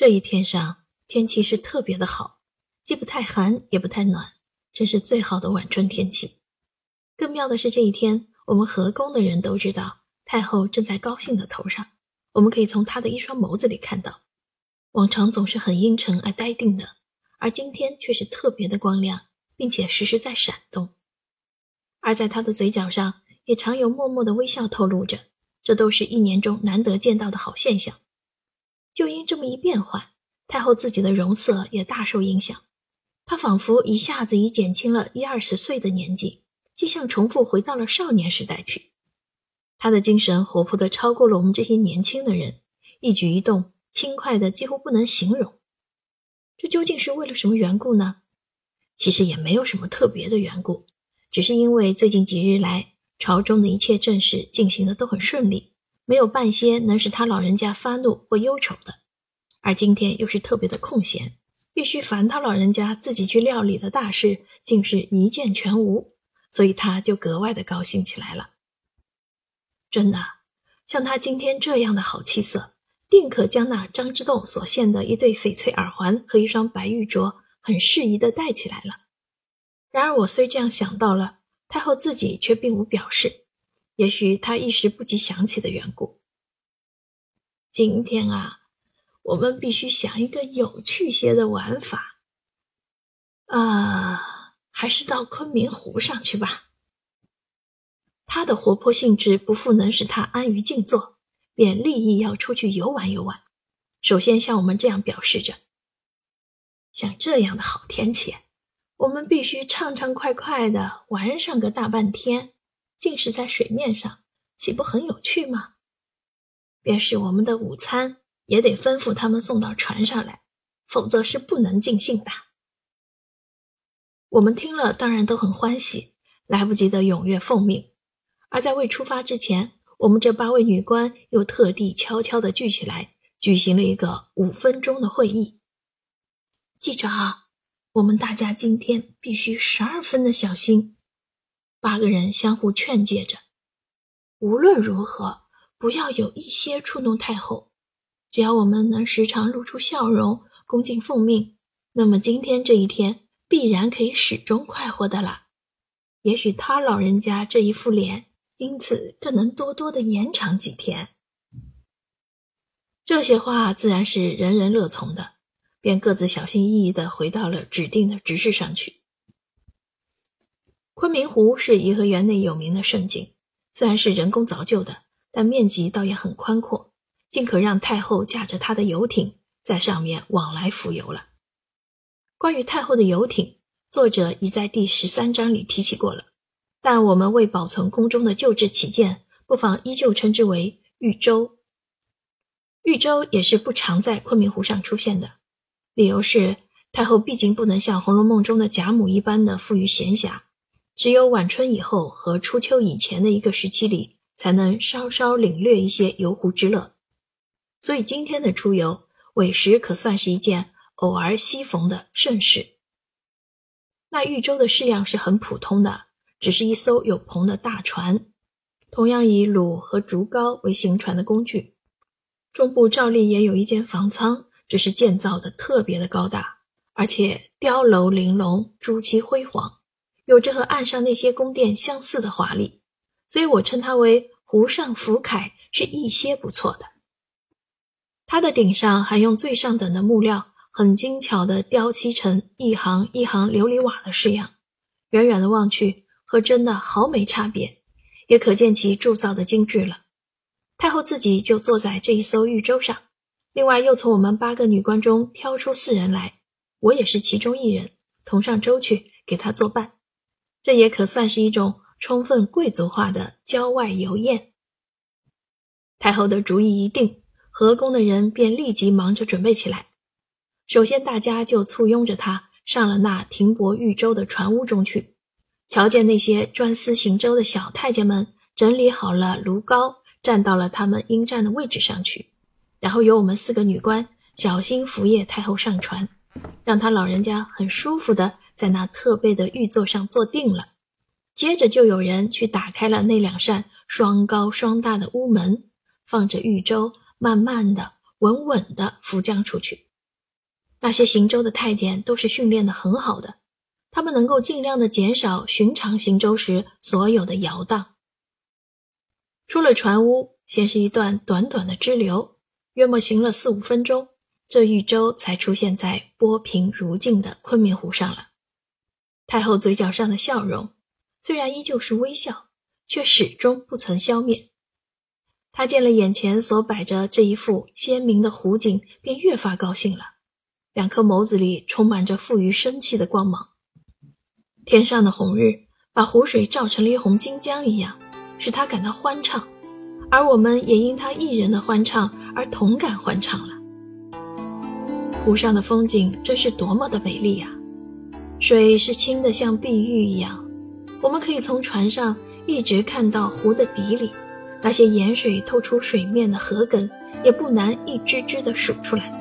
这一天上天气是特别的好，既不太寒也不太暖，真是最好的晚春天气。更妙的是，这一天我们河宫的人都知道太后正在高兴的头上，我们可以从她的一双眸子里看到，往常总是很阴沉而呆定的，而今天却是特别的光亮，并且时时在闪动。而在她的嘴角上也常有默默的微笑透露着，这都是一年中难得见到的好现象。就因这么一变换，太后自己的容色也大受影响。她仿佛一下子已减轻了一二十岁的年纪，就像重复回到了少年时代去。她的精神活泼的超过了我们这些年轻的人，一举一动轻快的几乎不能形容。这究竟是为了什么缘故呢？其实也没有什么特别的缘故，只是因为最近几日来朝中的一切政事进行的都很顺利。没有半些能使他老人家发怒或忧愁的，而今天又是特别的空闲，必须烦他老人家自己去料理的大事，竟是一件全无，所以他就格外的高兴起来了。真的，像他今天这样的好气色，定可将那张之洞所献的一对翡翠耳环和一双白玉镯，很适宜的戴起来了。然而我虽这样想到了，太后自己却并无表示。也许他一时不及想起的缘故。今天啊，我们必须想一个有趣些的玩法。啊，还是到昆明湖上去吧。他的活泼性质不复能使他安于静坐，便立意要出去游玩游玩。首先向我们这样表示着：像这样的好天气，我们必须畅畅快快的玩上个大半天。尽是在水面上，岂不很有趣吗？便是我们的午餐，也得吩咐他们送到船上来，否则是不能尽兴的。我们听了，当然都很欢喜，来不及的踊跃奉命。而在未出发之前，我们这八位女官又特地悄悄的聚起来，举行了一个五分钟的会议。记着啊，我们大家今天必须十二分的小心。八个人相互劝诫着，无论如何不要有一些触动太后。只要我们能时常露出笑容，恭敬奉命，那么今天这一天必然可以始终快活的啦。也许他老人家这一副脸，因此更能多多的延长几天。这些话自然是人人乐从的，便各自小心翼翼的回到了指定的执事上去。昆明湖是颐和园内有名的胜景，虽然是人工凿就的，但面积倒也很宽阔，尽可让太后驾着她的游艇在上面往来浮游了。关于太后的游艇，作者已在第十三章里提起过了，但我们为保存宫中的旧制起见，不妨依旧称之为玉舟。玉舟也是不常在昆明湖上出现的，理由是太后毕竟不能像《红楼梦》中的贾母一般的富于闲暇。只有晚春以后和初秋以前的一个时期里，才能稍稍领略一些游湖之乐。所以今天的出游，委实可算是一件偶尔西逢的盛事。那豫州的式样是很普通的，只是一艘有篷的大船，同样以橹和竹篙为行船的工具。中部照例也有一间房舱，只是建造的特别的高大，而且雕楼玲珑，朱漆辉煌。有着和岸上那些宫殿相似的华丽，所以我称它为湖上浮凯，是一些不错的。它的顶上还用最上等的木料，很精巧的雕漆成一行一行琉璃瓦的式样，远远的望去和真的毫没差别，也可见其铸造的精致了。太后自己就坐在这一艘玉舟上，另外又从我们八个女官中挑出四人来，我也是其中一人，同上舟去给她作伴。这也可算是一种充分贵族化的郊外游宴。太后的主意一定，河宫的人便立即忙着准备起来。首先，大家就簇拥着她上了那停泊豫州的船屋中去，瞧见那些专司行舟的小太监们整理好了炉膏，站到了他们应站的位置上去，然后由我们四个女官小心扶舷太后上船，让她老人家很舒服的。在那特备的玉座上坐定了，接着就有人去打开了那两扇双高双大的屋门，放着玉舟，慢慢的、稳稳的浮将出去。那些行舟的太监都是训练的很好的，他们能够尽量的减少寻常行舟时所有的摇荡。出了船屋，先是一段短短的支流，约莫行了四五分钟，这玉舟才出现在波平如镜的昆明湖上了。太后嘴角上的笑容虽然依旧是微笑，却始终不曾消灭。她见了眼前所摆着这一幅鲜明的湖景，便越发高兴了。两颗眸子里充满着富于生气的光芒。天上的红日把湖水照成了一泓金江一样，使他感到欢畅，而我们也因他一人的欢畅而同感欢畅了。湖上的风景真是多么的美丽呀！水是清的像碧玉一样，我们可以从船上一直看到湖的底里，那些盐水透出水面的河梗也不难一只只的数出来。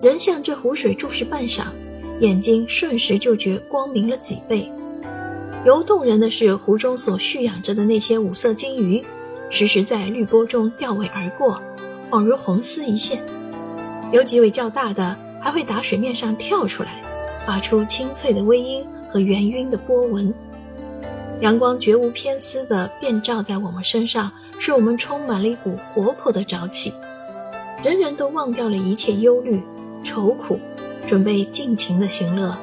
人向这湖水注视半晌，眼睛瞬时就觉光明了几倍。尤动人的是湖中所蓄养着的那些五色金鱼，时时在绿波中掉尾而过，恍如红丝一线。有几尾较大的还会打水面上跳出来，发出清脆的微音和圆晕的波纹。阳光绝无偏私的遍照在我们身上，使我们充满了一股活泼的朝气。人人都忘掉了一切忧虑。愁苦，准备尽情的行乐。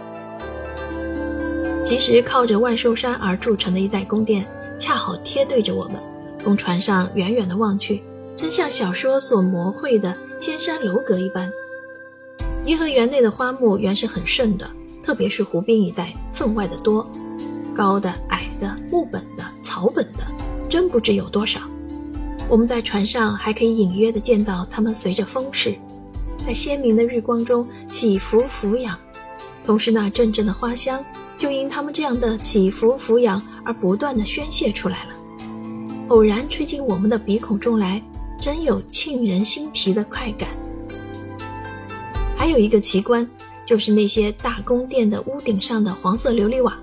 其实靠着万寿山而筑成的一代宫殿，恰好贴对着我们。从船上远远的望去，真像小说所描绘的仙山楼阁一般。颐和园内的花木原是很盛的，特别是湖滨一带，分外的多，高的、矮的、木本的、草本的，真不知有多少。我们在船上还可以隐约的见到它们随着风势。在鲜明的日光中起伏俯仰，同时那阵阵的花香就因他们这样的起伏俯仰而不断的宣泄出来了，偶然吹进我们的鼻孔中来，真有沁人心脾的快感。还有一个奇观，就是那些大宫殿的屋顶上的黄色琉璃瓦，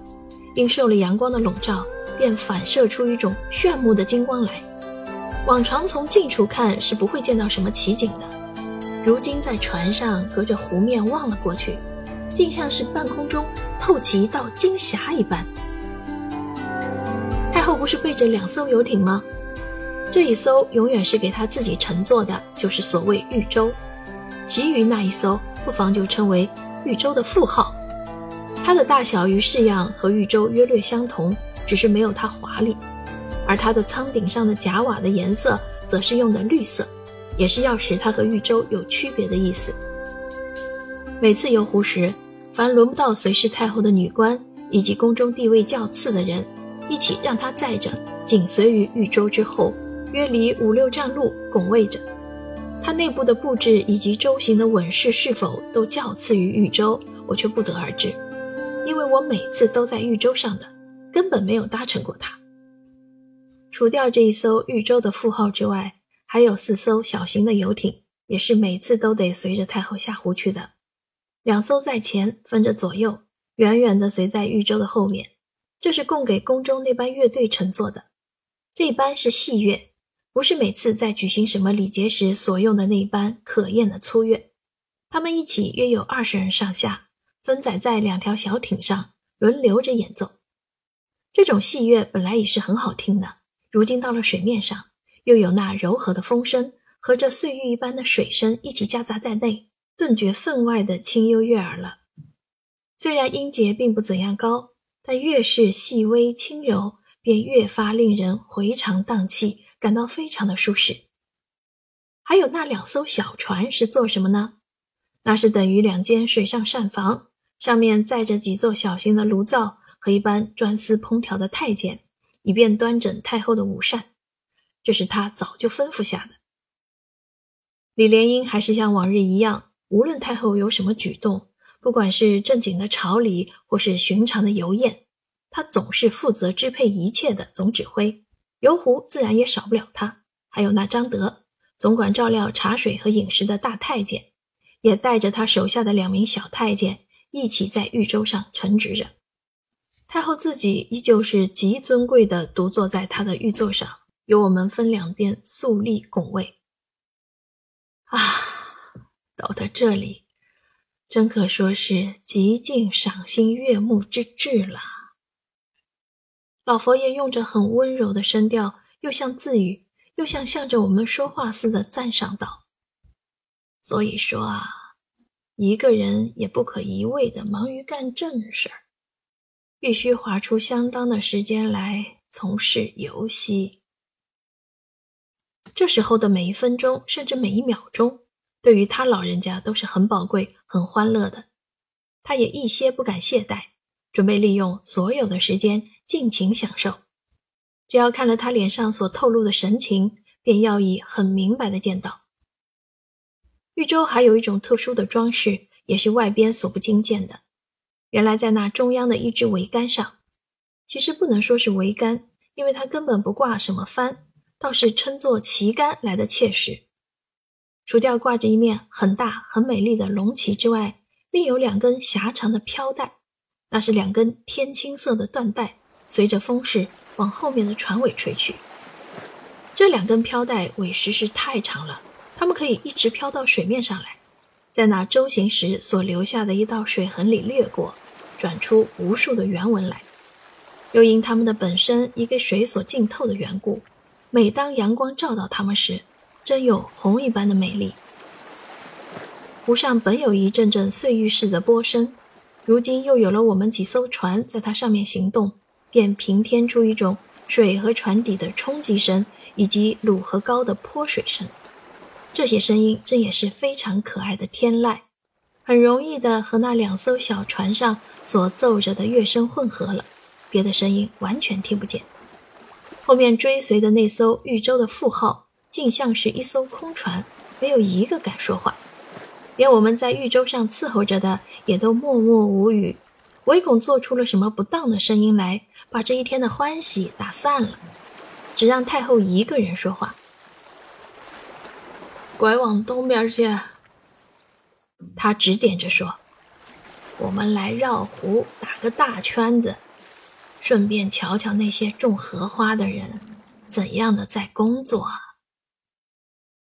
因受了阳光的笼罩，便反射出一种炫目的金光来。往常从近处看是不会见到什么奇景的。如今在船上隔着湖面望了过去，竟像是半空中透起一道金霞一般。太后不是备着两艘游艇吗？这一艘永远是给她自己乘坐的，就是所谓玉舟；其余那一艘，不妨就称为豫州的副号。它的大小与式样和豫州约略相同，只是没有它华丽。而它的舱顶上的甲瓦的颜色，则是用的绿色。也是要使它和豫州有区别的意思。每次游湖时，凡轮不到随侍太后的女官以及宫中地位较次的人，一起让她载着，紧随于豫州之后，约离五六丈路拱卫着。它内部的布置以及舟行的稳势是否都较次于玉舟，我却不得而知，因为我每次都在玉舟上的，根本没有搭乘过它。除掉这一艘玉舟的副号之外，还有四艘小型的游艇，也是每次都得随着太后下湖去的。两艘在前，分着左右，远远的随在玉舟的后面。这是供给宫中那班乐队乘坐的。这班是戏乐，不是每次在举行什么礼节时所用的那般可厌的粗乐。他们一起约有二十人上下，分载在两条小艇上，轮流着演奏。这种戏乐本来已是很好听的，如今到了水面上。又有那柔和的风声和这碎玉一般的水声一起夹杂在内，顿觉分外的清幽悦耳了。虽然音节并不怎样高，但越是细微轻柔，便越发令人回肠荡气，感到非常的舒适。还有那两艘小船是做什么呢？那是等于两间水上膳房，上面载着几座小型的炉灶和一班专司烹调的太监，以便端整太后的午膳。这是他早就吩咐下的。李莲英还是像往日一样，无论太后有什么举动，不管是正经的朝礼或是寻常的游宴，他总是负责支配一切的总指挥。游湖自然也少不了他，还有那张德，总管照料茶水和饮食的大太监，也带着他手下的两名小太监一起在玉舟上乘职着。太后自己依旧是极尊贵的，独坐在她的玉座上。由我们分两边肃立拱卫。啊，到他这里，真可说是极尽赏心悦目之至了。老佛爷用着很温柔的声调，又像自语，又像向着我们说话似的赞赏道：“所以说啊，一个人也不可一味的忙于干正事儿，必须划出相当的时间来从事游戏。这时候的每一分钟，甚至每一秒钟，对于他老人家都是很宝贵、很欢乐的。他也一些不敢懈怠。”准备利用所有的时间尽情享受，只要看了他脸上所透露的神情，便要以很明白的见到。豫州还有一种特殊的装饰，也是外边所不经见的。原来在那中央的一支桅杆上，其实不能说是桅杆，因为它根本不挂什么帆，倒是称作旗杆来的切实。除掉挂着一面很大很美丽的龙旗之外，另有两根狭长的飘带。那是两根天青色的缎带，随着风势往后面的船尾吹去。这两根飘带尾实是太长了，它们可以一直飘到水面上来，在那舟行时所留下的一道水痕里掠过，转出无数的圆纹来。又因它们的本身一个水所浸透的缘故，每当阳光照到它们时，真有红一般的美丽。湖上本有一阵阵碎玉似的波声。如今又有了我们几艘船在它上面行动，便平添出一种水和船底的冲击声，以及橹和高的泼水声。这些声音真也是非常可爱的天籁，很容易的和那两艘小船上所奏着的乐声混合了，别的声音完全听不见。后面追随的那艘豫州的副号，竟像是一艘空船，没有一个敢说话。连我们在豫州上伺候着的也都默默无语，唯恐做出了什么不当的声音来，把这一天的欢喜打散了。只让太后一个人说话：“拐往东边去。”他指点着说：“我们来绕湖打个大圈子，顺便瞧瞧那些种荷花的人怎样的在工作。”